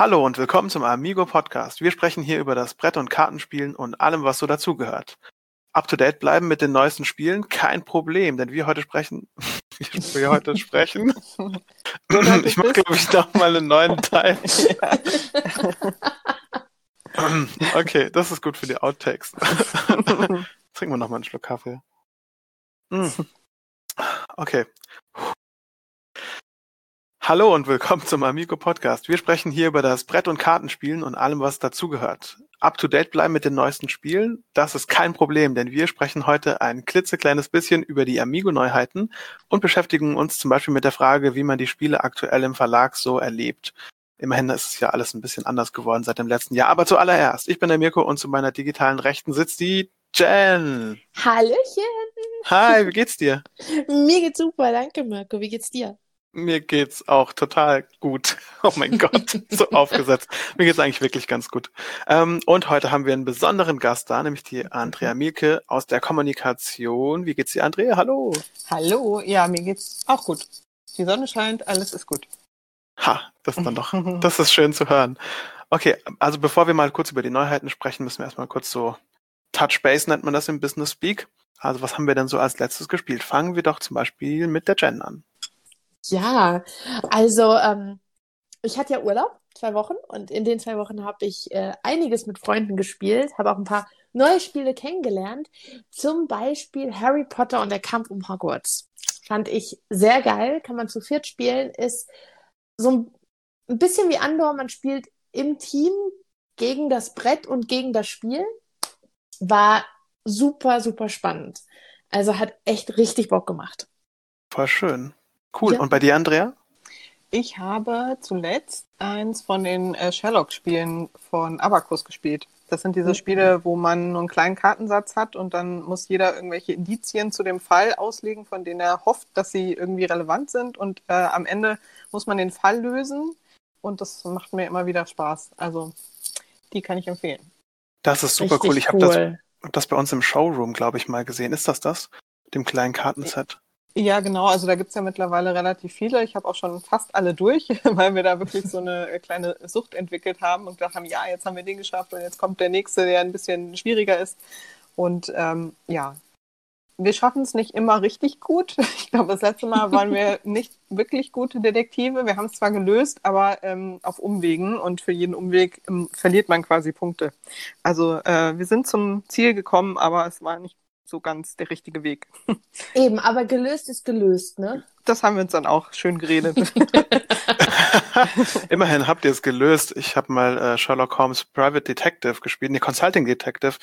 Hallo und willkommen zum Amigo Podcast. Wir sprechen hier über das Brett- und Kartenspielen und allem, was so dazugehört. Up to date bleiben mit den neuesten Spielen, kein Problem, denn wir heute sprechen, wir heute sprechen. ich mache, glaube ich, noch mal einen neuen Teil. okay, das ist gut für die Outtakes. Trinken wir noch mal einen Schluck Kaffee. Hm. Okay. Hallo und willkommen zum Amigo Podcast. Wir sprechen hier über das Brett- und Kartenspielen und allem, was dazugehört. Up to date bleiben mit den neuesten Spielen, das ist kein Problem, denn wir sprechen heute ein klitzekleines bisschen über die Amigo-Neuheiten und beschäftigen uns zum Beispiel mit der Frage, wie man die Spiele aktuell im Verlag so erlebt. Immerhin ist es ja alles ein bisschen anders geworden seit dem letzten Jahr. Aber zuallererst, ich bin der Mirko und zu meiner digitalen Rechten sitzt die Jen. Hallöchen. Hi, wie geht's dir? Mir geht's super, danke Mirko. Wie geht's dir? Mir geht's auch total gut. Oh mein Gott, so aufgesetzt. Mir geht's eigentlich wirklich ganz gut. Ähm, und heute haben wir einen besonderen Gast da, nämlich die Andrea Mielke aus der Kommunikation. Wie geht's dir, Andrea? Hallo. Hallo, ja, mir geht's auch gut. Die Sonne scheint, alles ist gut. Ha, das ist dann doch, das ist schön zu hören. Okay, also bevor wir mal kurz über die Neuheiten sprechen, müssen wir erstmal kurz so Touch Base nennt man das im Business Speak. Also was haben wir denn so als letztes gespielt? Fangen wir doch zum Beispiel mit der Jen an. Ja, also ähm, ich hatte ja Urlaub, zwei Wochen, und in den zwei Wochen habe ich äh, einiges mit Freunden gespielt, habe auch ein paar neue Spiele kennengelernt. Zum Beispiel Harry Potter und der Kampf um Hogwarts. Fand ich sehr geil, kann man zu viert spielen, ist so ein, ein bisschen wie Andor, man spielt im Team gegen das Brett und gegen das Spiel. War super, super spannend. Also hat echt richtig Bock gemacht. Voll schön. Cool. Ja. Und bei dir, Andrea? Ich habe zuletzt eins von den äh, Sherlock-Spielen von Abacus gespielt. Das sind diese mhm. Spiele, wo man nur einen kleinen Kartensatz hat und dann muss jeder irgendwelche Indizien zu dem Fall auslegen, von denen er hofft, dass sie irgendwie relevant sind. Und äh, am Ende muss man den Fall lösen. Und das macht mir immer wieder Spaß. Also, die kann ich empfehlen. Das ist super Richtig cool. Ich habe cool. das, das bei uns im Showroom, glaube ich, mal gesehen. Ist das das? Dem kleinen Kartenset? Ja, genau. Also da gibt's ja mittlerweile relativ viele. Ich habe auch schon fast alle durch, weil wir da wirklich so eine kleine Sucht entwickelt haben und gedacht haben, ja, jetzt haben wir den geschafft und jetzt kommt der nächste, der ein bisschen schwieriger ist. Und ähm, ja, wir schaffen es nicht immer richtig gut. Ich glaube, das letzte Mal waren wir nicht wirklich gute Detektive. Wir haben es zwar gelöst, aber ähm, auf Umwegen und für jeden Umweg ähm, verliert man quasi Punkte. Also äh, wir sind zum Ziel gekommen, aber es war nicht so ganz der richtige Weg. Eben, aber gelöst ist gelöst, ne? Das haben wir uns dann auch schön geredet. Immerhin habt ihr es gelöst. Ich habe mal äh, Sherlock Holmes Private Detective gespielt, nee, Consulting Detective.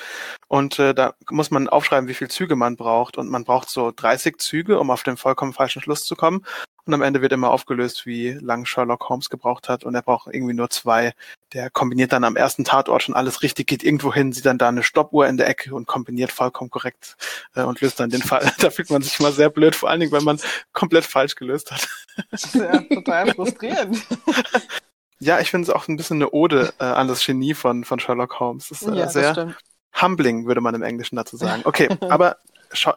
Und äh, da muss man aufschreiben, wie viele Züge man braucht. Und man braucht so 30 Züge, um auf den vollkommen falschen Schluss zu kommen. Und am Ende wird immer aufgelöst, wie lang Sherlock Holmes gebraucht hat. Und er braucht irgendwie nur zwei. Der kombiniert dann am ersten Tatort schon alles richtig, geht irgendwo hin, sieht dann da eine Stoppuhr in der Ecke und kombiniert vollkommen korrekt äh, und löst dann den Fall. da fühlt man sich immer sehr blöd, vor allen Dingen, wenn man komplett falsch gelöst hat. ja, total frustrierend. Ja, ich finde es auch ein bisschen eine Ode äh, an das Genie von, von Sherlock Holmes. Das ist äh, ja, sehr humbling, würde man im Englischen dazu sagen. Okay, aber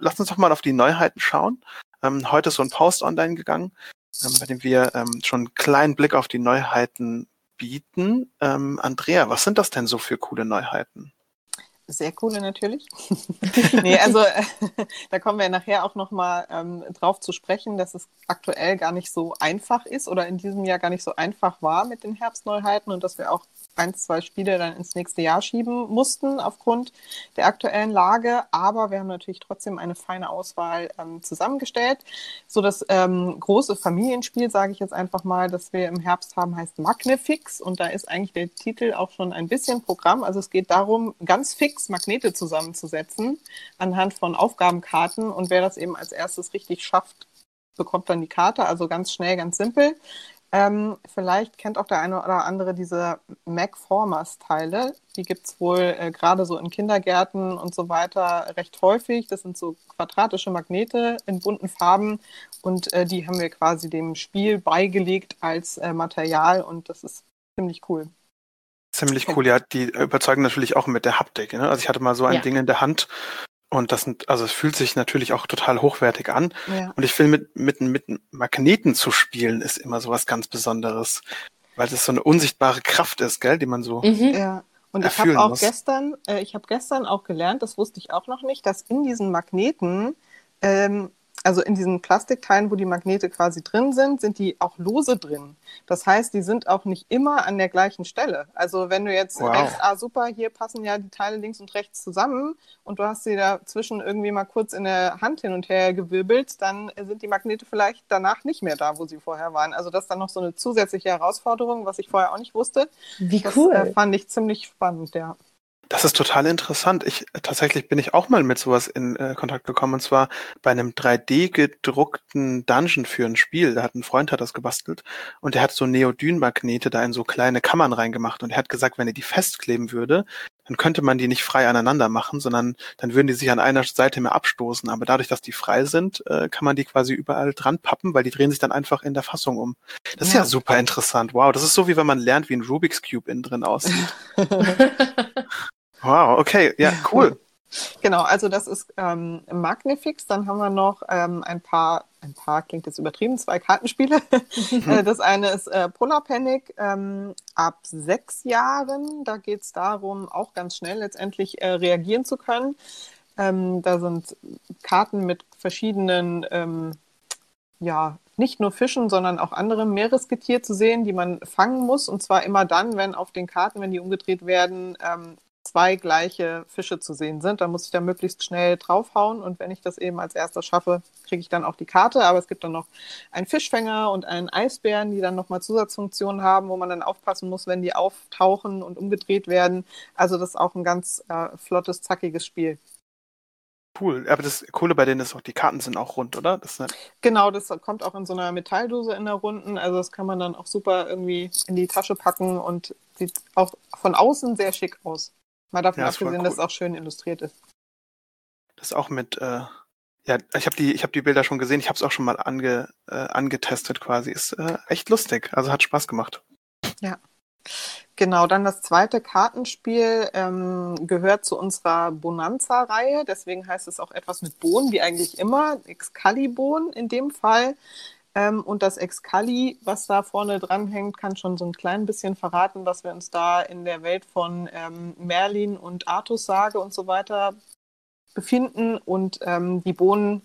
lass uns doch mal auf die Neuheiten schauen. Ähm, heute ist so ein Post online gegangen, ähm, bei dem wir ähm, schon einen kleinen Blick auf die Neuheiten bieten. Ähm, Andrea, was sind das denn so für coole Neuheiten? Sehr coole natürlich. nee, also da kommen wir nachher auch nochmal ähm, drauf zu sprechen, dass es aktuell gar nicht so einfach ist oder in diesem Jahr gar nicht so einfach war mit den Herbstneuheiten und dass wir auch ein, zwei Spiele dann ins nächste Jahr schieben mussten aufgrund der aktuellen Lage. Aber wir haben natürlich trotzdem eine feine Auswahl ähm, zusammengestellt. So das ähm, große Familienspiel, sage ich jetzt einfach mal, das wir im Herbst haben, heißt Magnifix. Und da ist eigentlich der Titel auch schon ein bisschen Programm. Also es geht darum, ganz fix Magnete zusammenzusetzen anhand von Aufgabenkarten. Und wer das eben als erstes richtig schafft, bekommt dann die Karte. Also ganz schnell, ganz simpel. Ähm, vielleicht kennt auch der eine oder andere diese Mac-Formers-Teile. Die gibt es wohl äh, gerade so in Kindergärten und so weiter recht häufig. Das sind so quadratische Magnete in bunten Farben und äh, die haben wir quasi dem Spiel beigelegt als äh, Material und das ist ziemlich cool. Ziemlich cool, ja. Die überzeugen natürlich auch mit der Haptik. Ne? Also ich hatte mal so ein ja. Ding in der Hand und das sind, also es fühlt sich natürlich auch total hochwertig an. Ja. Und ich finde, mit, mit, mit Magneten zu spielen, ist immer sowas ganz Besonderes. Weil das so eine unsichtbare Kraft ist, gell, die man so. Mhm. Ja. Und ich habe auch muss. gestern, äh, ich habe gestern auch gelernt, das wusste ich auch noch nicht, dass in diesen Magneten, ähm, also in diesen Plastikteilen, wo die Magnete quasi drin sind, sind die auch lose drin. Das heißt, die sind auch nicht immer an der gleichen Stelle. Also wenn du jetzt Wow. denkst, ah super, hier passen ja die Teile links und rechts zusammen und du hast sie dazwischen irgendwie mal kurz in der Hand hin und her gewirbelt, dann sind die Magnete vielleicht danach nicht mehr da, wo sie vorher waren. Also das ist dann noch so eine zusätzliche Herausforderung, was ich vorher auch nicht wusste. Wie Das cool. äh, fand ich ziemlich spannend, ja. Das ist total interessant. Ich tatsächlich bin ich auch mal mit sowas in äh, Kontakt gekommen und zwar bei einem 3D gedruckten Dungeon für ein Spiel. Da hat ein Freund hat das gebastelt und der hat so Neodynmagnete da in so kleine Kammern reingemacht und er hat gesagt, wenn er die festkleben würde, dann könnte man die nicht frei aneinander machen, sondern dann würden die sich an einer Seite mehr abstoßen. Aber dadurch, dass die frei sind, äh, kann man die quasi überall dran pappen, weil die drehen sich dann einfach in der Fassung um. Das ist ja Ja. super interessant. Wow, das ist so wie wenn man lernt, wie ein Rubik's Cube innen drin aussieht. Wow, okay, ja, cool. Genau, also das ist ähm, Magnifix. Dann haben wir noch ähm, ein paar, ein paar klingt jetzt übertrieben, zwei Kartenspiele. Äh, das eine ist äh, Polar Panic ähm, ab sechs Jahren. Da geht es darum, auch ganz schnell letztendlich äh, reagieren zu können. Ähm, da sind Karten mit verschiedenen, ähm, ja, nicht nur Fischen, sondern auch anderem Meeresgetier zu sehen, die man fangen muss. Und zwar immer dann, wenn auf den Karten, wenn die umgedreht werden, ähm, zwei gleiche Fische zu sehen sind. Dann muss ich da möglichst schnell draufhauen und wenn ich das eben als erster schaffe, kriege ich dann auch die Karte. Aber es gibt dann noch einen Fischfänger und einen Eisbären, die dann nochmal Zusatzfunktionen haben, wo man dann aufpassen muss, wenn die auftauchen und umgedreht werden. Also das ist auch ein ganz äh, flottes, zackiges Spiel. Cool. Aber das Coole bei denen ist auch, die Karten sind auch rund, oder? Das Genau, das kommt auch in so einer Metalldose in der Runden. Also das kann man dann auch super irgendwie in die Tasche packen und sieht auch von außen sehr schick aus. Mal davon Ja, voll abgesehen, dass es cool. auch schön illustriert ist. das auch mit, äh, ja, ich habe die, ich habe die Bilder schon gesehen, ich habe es auch schon mal ange, äh, angetestet quasi. Ist äh, echt lustig, also hat Spaß gemacht. Genau, dann das zweite Kartenspiel ähm, gehört zu unserer Bonanza-Reihe. Deswegen heißt es auch etwas mit Bohnen, wie eigentlich immer. Excalibon in dem Fall. Ähm, und das Excali, was da vorne dranhängt, kann schon so ein klein bisschen verraten, was wir uns da in der Welt von ähm, Merlin und Artus-Sage und so weiter befinden. Und ähm, die Bohnen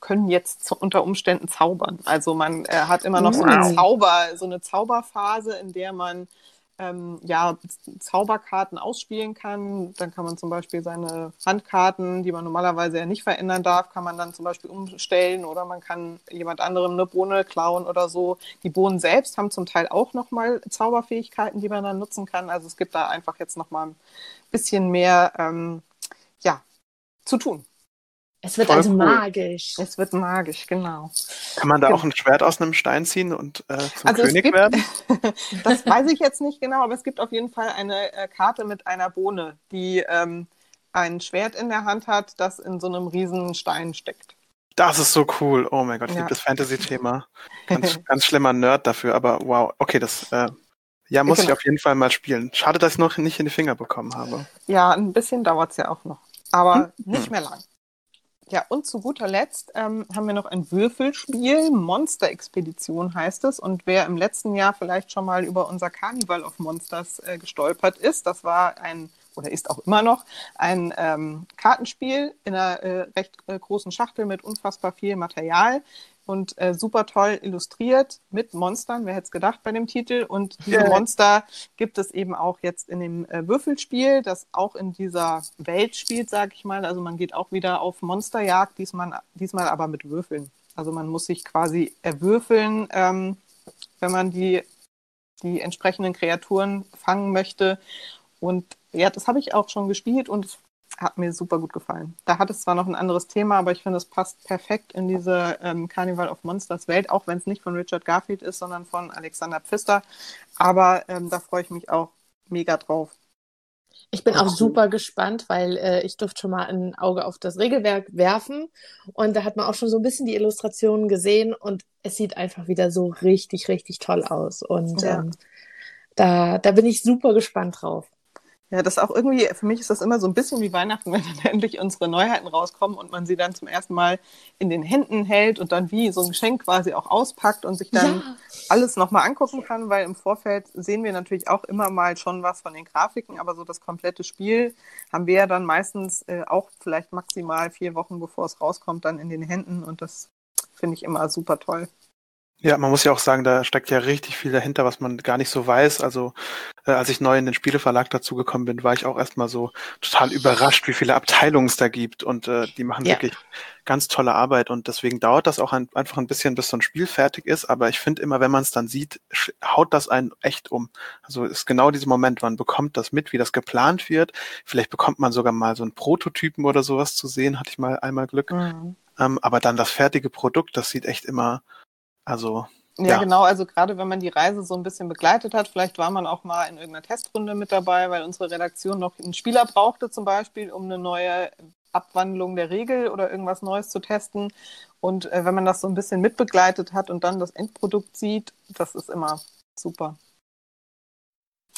können jetzt unter Umständen zaubern. Also man äh, hat immer noch so eine Wow. Zauber, so eine Zauberphase, in der man ähm, ja, Zauberkarten ausspielen kann. Dann kann man zum Beispiel seine Handkarten, die man normalerweise ja nicht verändern darf, kann man dann zum Beispiel umstellen oder man kann jemand anderem eine Bohne klauen oder so. Die Bohnen selbst haben zum Teil auch nochmal Zauberfähigkeiten, die man dann nutzen kann. Also es gibt da einfach jetzt nochmal ein bisschen mehr ähm, ja, zu tun. Es wird Voll also cool. magisch. Es wird magisch, genau. Kann man da Genau. auch ein Schwert aus einem Stein ziehen und äh, zum Also es König gibt- werden? Das weiß ich jetzt nicht genau, aber es gibt auf jeden Fall eine äh, Karte mit einer Bohne, die ähm, ein Schwert in der Hand hat, das in so einem riesen Stein steckt. Das ist so cool. Oh mein Gott, ich Ja. liebe das Fantasy-Thema. Ganz, ganz schlimmer Nerd dafür, aber wow. Okay, das äh, ja muss ich Genau. auf jeden Fall mal spielen. Schade, dass ich noch nicht in die Finger bekommen habe. Ja, ein bisschen dauert es ja auch noch, aber Hm. nicht mehr lang. Ja, und zu guter Letzt ähm, haben wir noch ein Würfelspiel. Monster-Expedition heißt es. Und wer im letzten Jahr vielleicht schon mal über unser Carnival of Monsters äh, gestolpert ist, das war ein oder ist auch immer noch ein ähm, Kartenspiel in einer äh, recht äh, großen Schachtel mit unfassbar viel Material und äh, super toll illustriert mit Monstern. Wer hätte es gedacht bei dem Titel? Und diese. Monster gibt es eben auch jetzt in dem äh, Würfelspiel, das auch in dieser Welt spielt, sage ich mal. Also man geht auch wieder auf Monsterjagd, diesmal, diesmal aber mit Würfeln. Also man muss sich quasi erwürfeln, ähm, wenn man die, die entsprechenden Kreaturen fangen möchte. Und ja, das habe ich auch schon gespielt und es hat mir super gut gefallen. Da hat es zwar noch ein anderes Thema, aber ich finde, es passt perfekt in diese ähm, Carnival of Monsters Welt, auch wenn es nicht von Richard Garfield ist, sondern von Alexander Pfister. Aber ähm, da freue ich mich auch mega drauf. Ich bin auch super gespannt, weil äh, ich durfte schon mal ein Auge auf das Regelwerk werfen und da hat man auch schon so ein bisschen die Illustrationen gesehen und es sieht einfach wieder so richtig, richtig toll aus. Und Ja. ähm, da, da bin ich super gespannt drauf. Ja, das auch irgendwie, für mich ist das immer so ein bisschen wie Weihnachten, wenn dann endlich unsere Neuheiten rauskommen und man sie dann zum ersten Mal in den Händen hält und dann wie so ein Geschenk quasi auch auspackt und sich dann ja. alles nochmal angucken kann, weil im Vorfeld sehen wir natürlich auch immer mal schon was von den Grafiken, aber so das komplette Spiel haben wir ja dann meistens äh, auch vielleicht maximal vier Wochen, bevor es rauskommt, dann in den Händen und das finde ich immer super toll. Ja, man muss ja auch sagen, da steckt ja richtig viel dahinter, was man gar nicht so weiß. Also äh, als ich neu in den Spieleverlag dazugekommen bin, war ich auch erstmal so total überrascht, wie viele Abteilungen es da gibt. Und äh, die machen ja. wirklich ganz tolle Arbeit. Und deswegen dauert das auch ein, einfach ein bisschen, bis so ein Spiel fertig ist. Aber ich finde immer, wenn man es dann sieht, haut das einen echt um. Also ist genau dieser Moment, man bekommt das mit, wie das geplant wird. Vielleicht bekommt man sogar mal so einen Prototypen oder sowas zu sehen, hatte ich mal einmal Glück. Mhm. Ähm, aber dann das fertige Produkt, das sieht echt immer also. Ja, ja, genau. Also gerade wenn man die Reise so ein bisschen begleitet hat, vielleicht war man auch mal in irgendeiner Testrunde mit dabei, weil unsere Redaktion noch einen Spieler brauchte zum Beispiel, um eine neue Abwandlung der Regel oder irgendwas Neues zu testen. Und äh, wenn man das so ein bisschen mitbegleitet hat und dann das Endprodukt sieht, das ist immer super.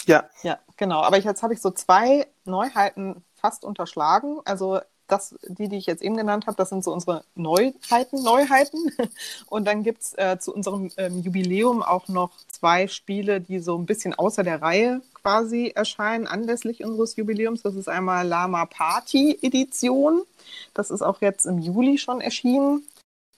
Ja. Ja, genau. Aber jetzt habe ich so zwei Neuheiten fast unterschlagen. Also das, die, die ich jetzt eben genannt habe, das sind so unsere Neuheiten, Neuheiten. Und dann gibt es äh, zu unserem ähm, Jubiläum auch noch zwei Spiele, die so ein bisschen außer der Reihe quasi erscheinen, anlässlich unseres Jubiläums. Das ist einmal Lama Party Edition. Das ist auch jetzt im Juli schon erschienen.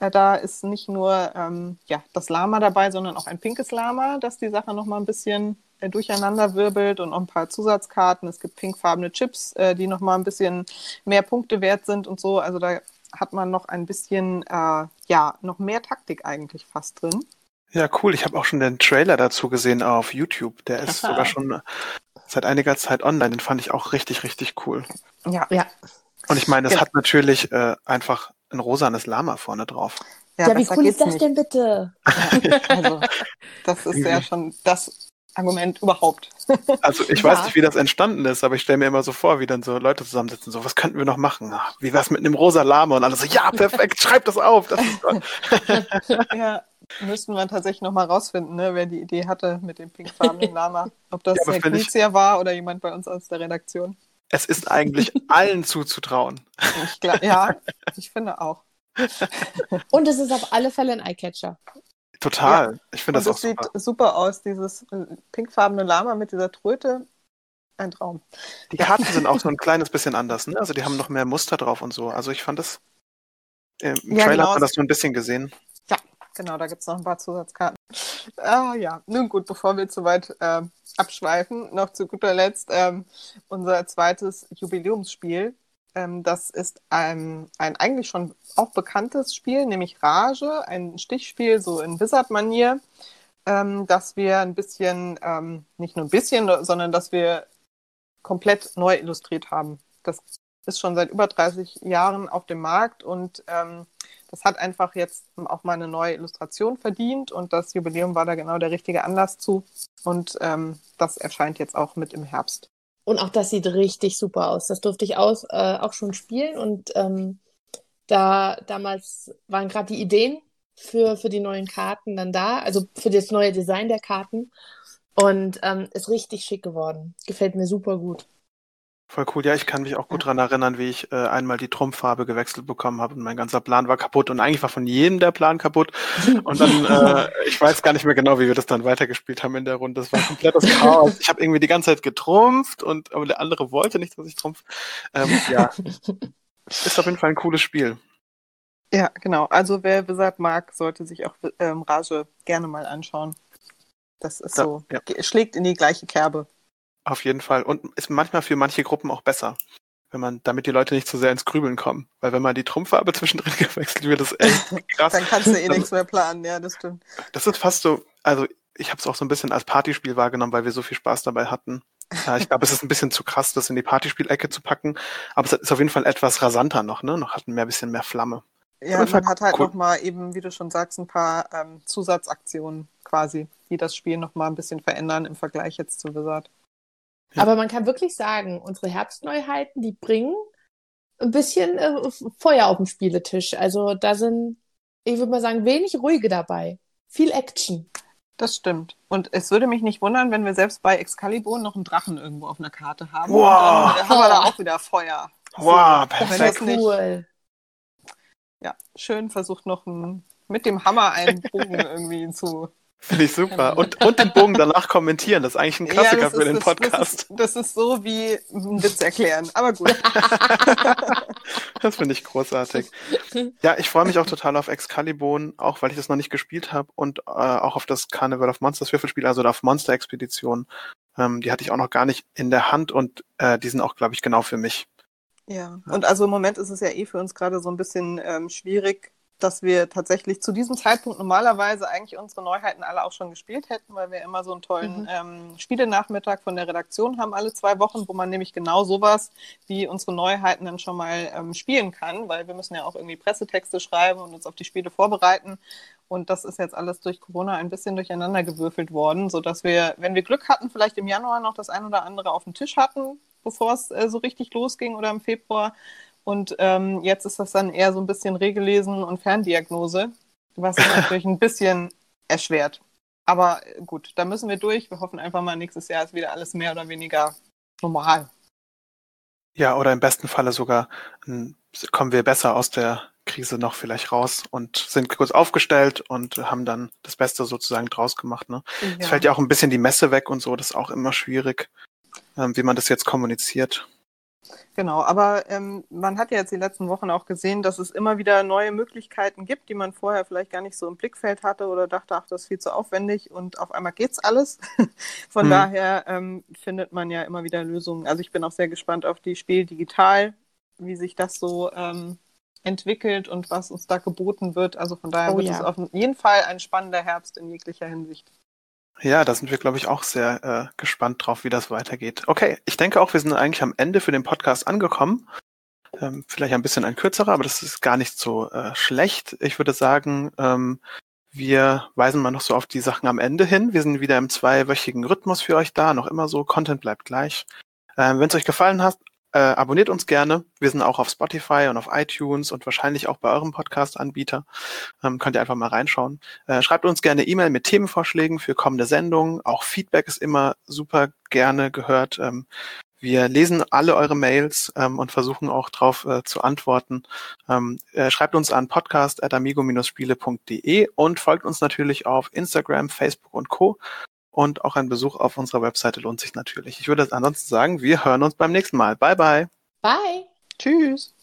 Äh, da ist nicht nur ähm, ja, das Lama dabei, sondern auch ein pinkes Lama, das die Sache nochmal ein bisschen äh, durcheinander wirbelt und noch ein paar Zusatzkarten. Es gibt pinkfarbene Chips, äh, die nochmal ein bisschen mehr Punkte wert sind und so. Also da hat man noch ein bisschen, äh, ja, noch mehr Taktik eigentlich fast drin. Ja, cool. Ich habe auch schon den Trailer dazu gesehen auf YouTube. Der ist sogar schon seit einiger Zeit online. Den fand ich auch richtig, richtig cool. Ja, ja. Und ich meine, es ja. hat natürlich äh, einfach ein rosanes Lama vorne drauf. Ja, ja wie cool ist das nicht. denn bitte? Ja, also, das ist ja schon das Argument überhaupt. Also ich weiß nicht, wie das entstanden ist, aber ich stelle mir immer so vor, wie dann so Leute zusammensitzen, so, was könnten wir noch machen? Wie wär's mit einem rosa Lama? Und alle so, ja, perfekt, schreib das auf. Das ja, müssten wir tatsächlich nochmal rausfinden, ne, wer die Idee hatte mit dem pinkfarbenen Lama. Ob das ja, Knizia war oder jemand bei uns aus der Redaktion. Es ist eigentlich allen zuzutrauen. Ich glaub, ja, ich finde auch. Und es ist auf alle Fälle ein Eyecatcher. Total. Ja. Ich finde das, das auch super. sieht super aus, dieses äh, pinkfarbene Lama mit dieser Tröte. Ein Traum. Die Karten sind auch so ein kleines bisschen anders, ne? Also die haben noch mehr Muster drauf und so. Also ich fand das. Im ja, Trailer genau. hat man das so ein bisschen gesehen. Ja, genau, da gibt es noch ein paar Zusatzkarten. Ah ja, nun gut, bevor wir zu weit äh, abschweifen, noch zu guter Letzt ähm, unser zweites Jubiläumsspiel. Ähm, das ist ein, ein eigentlich schon auch bekanntes Spiel, nämlich Rage, ein Stichspiel so in Wizard-Manier, ähm, dass wir ein bisschen, ähm, nicht nur ein bisschen, sondern dass wir komplett neu illustriert haben. Das ist schon seit über 30 Jahren auf dem Markt und ähm, das hat einfach jetzt auch mal eine neue Illustration verdient und das Jubiläum war da genau der richtige Anlass zu. Und ähm, das erscheint jetzt auch mit im Herbst. Und auch das sieht richtig super aus. Das durfte ich aus, äh, auch schon spielen. Und ähm, da damals waren gerade die Ideen für, für die neuen Karten dann da, also für das neue Design der Karten. Und ähm, ist richtig schick geworden. Gefällt mir super gut. Voll cool. Ja, ich kann mich auch gut dran erinnern, wie ich äh, einmal die Trumpffarbe gewechselt bekommen habe und mein ganzer Plan war kaputt und eigentlich war von jedem der Plan kaputt. Und dann, äh, ich weiß gar nicht mehr genau, wie wir das dann weitergespielt haben in der Runde. Das war komplettes Chaos. Ich habe irgendwie die ganze Zeit getrumpft und aber der andere wollte nicht, dass ich trumpf. Ähm, ja, ist auf jeden Fall ein cooles Spiel. Ja, genau. Also wer Wizard mag, sollte sich auch ähm, Rage gerne mal anschauen. Das ist ja, so, ja. schlägt in die gleiche Kerbe. Auf jeden Fall. Und ist manchmal für manche Gruppen auch besser. Wenn man, damit die Leute nicht zu sehr ins Grübeln kommen. Weil wenn man die Trumpffarbe zwischendrin gewechselt wird, das echt krass. Dann kannst du eh nichts mehr planen, ja, das stimmt. Das ist fast so, also ich habe es auch so ein bisschen als Partyspiel wahrgenommen, weil wir so viel Spaß dabei hatten. Ja, ich glaube, es ist ein bisschen zu krass, das in die Partyspielecke zu packen. Aber es ist auf jeden Fall etwas rasanter noch, ne? Noch hat mehr bisschen mehr Flamme. Ja, man hat halt cool. nochmal eben, wie du schon sagst, ein paar ähm, Zusatzaktionen quasi, die das Spiel nochmal ein bisschen verändern im Vergleich jetzt zu Wizard. Ja. Aber man kann wirklich sagen, unsere Herbstneuheiten, die bringen ein bisschen äh, Feuer auf dem Spieletisch. Also da sind, ich würde mal sagen, wenig ruhige dabei. Viel Action. Das stimmt. Und es würde mich nicht wundern, wenn wir selbst bei Excalibur noch einen Drachen irgendwo auf einer Karte haben. Wow. Und dann haben wir da auch wieder Feuer. Wow, So, perfekt. Cool. Ja, schön versucht noch ein, mit dem Hammer einen Bogen irgendwie zu. Finde ich super. Und, und den Bogen danach kommentieren. Das ist eigentlich ein Klassiker das für den das, Podcast. Das ist, das ist so wie einen Witz erklären. Aber gut. Das finde ich großartig. Ja, ich freue mich auch total auf Excalibur, auch weil ich das noch nicht gespielt habe und äh, auch auf das Carnival of Monsters Würfelspiel, also auf Monster Expedition. Ähm, die hatte ich auch noch gar nicht in der Hand und äh, die sind auch, glaube ich, genau für mich. Ja, und also im Moment ist es ja eh für uns gerade so ein bisschen ähm, schwierig, dass wir tatsächlich zu diesem Zeitpunkt normalerweise eigentlich unsere Neuheiten alle auch schon gespielt hätten, weil wir immer so einen tollen Mhm. ähm, Spielenachmittag von der Redaktion haben, alle zwei Wochen, wo man nämlich genau sowas wie unsere Neuheiten dann schon mal ähm, spielen kann, weil wir müssen ja auch irgendwie Pressetexte schreiben und uns auf die Spiele vorbereiten. Und das ist jetzt alles durch Corona ein bisschen durcheinander gewürfelt worden, sodass wir, wenn wir Glück hatten, vielleicht im Januar noch das ein oder andere auf dem Tisch hatten, bevor es äh, so richtig losging oder im Februar. Und ähm, jetzt ist das dann eher so ein bisschen Regelesen und Ferndiagnose, was natürlich ein bisschen erschwert. Aber äh, gut, da müssen wir durch. Wir hoffen einfach mal, nächstes Jahr ist wieder alles mehr oder weniger normal. Ja, oder im besten Falle sogar ähm, kommen wir besser aus der Krise noch vielleicht raus und sind kurz aufgestellt und haben dann das Beste sozusagen draus gemacht. Ne? Es fällt ja auch ein bisschen die Messe weg und so, das ist auch immer schwierig, ähm, wie man das jetzt kommuniziert. Genau, aber ähm, man hat ja jetzt die letzten Wochen auch gesehen, dass es immer wieder neue Möglichkeiten gibt, die man vorher vielleicht gar nicht so im Blickfeld hatte oder dachte, ach, das ist viel zu aufwendig und auf einmal geht's alles. Von Mhm. daher ähm, findet man ja immer wieder Lösungen. Also ich bin auch sehr gespannt auf die Spiel digital, wie sich das so ähm, entwickelt und was uns da geboten wird. Also von daher Oh wird ja. es auf jeden Fall ein spannender Herbst in jeglicher Hinsicht. Ja, da sind wir, glaube ich, auch sehr äh, gespannt drauf, wie das weitergeht. Okay, ich denke auch, wir sind eigentlich am Ende für den Podcast angekommen. Ähm, vielleicht ein bisschen ein kürzerer, aber das ist gar nicht so äh, schlecht. Ich würde sagen, ähm, wir weisen mal noch so auf die Sachen am Ende hin. Wir sind wieder im zweiwöchigen Rhythmus für euch da, noch immer so, Content bleibt gleich. Ähm, Wenn es euch gefallen hat, äh, abonniert uns gerne. Wir sind auch auf Spotify und auf iTunes und wahrscheinlich auch bei eurem Podcast-Anbieter. Ähm, könnt ihr einfach mal reinschauen. Äh, schreibt uns gerne E-Mail mit Themenvorschlägen für kommende Sendungen. Auch Feedback ist immer super gerne gehört. Ähm, wir lesen alle eure Mails ähm, und versuchen auch darauf äh, zu antworten. Ähm, äh, schreibt uns an podcast.amigo-spiele.de und folgt uns natürlich auf Instagram, Facebook und Co. Und auch ein Besuch auf unserer Webseite lohnt sich natürlich. Ich würde ansonsten sagen, wir hören uns beim nächsten Mal. Bye bye. Bye. Tschüss.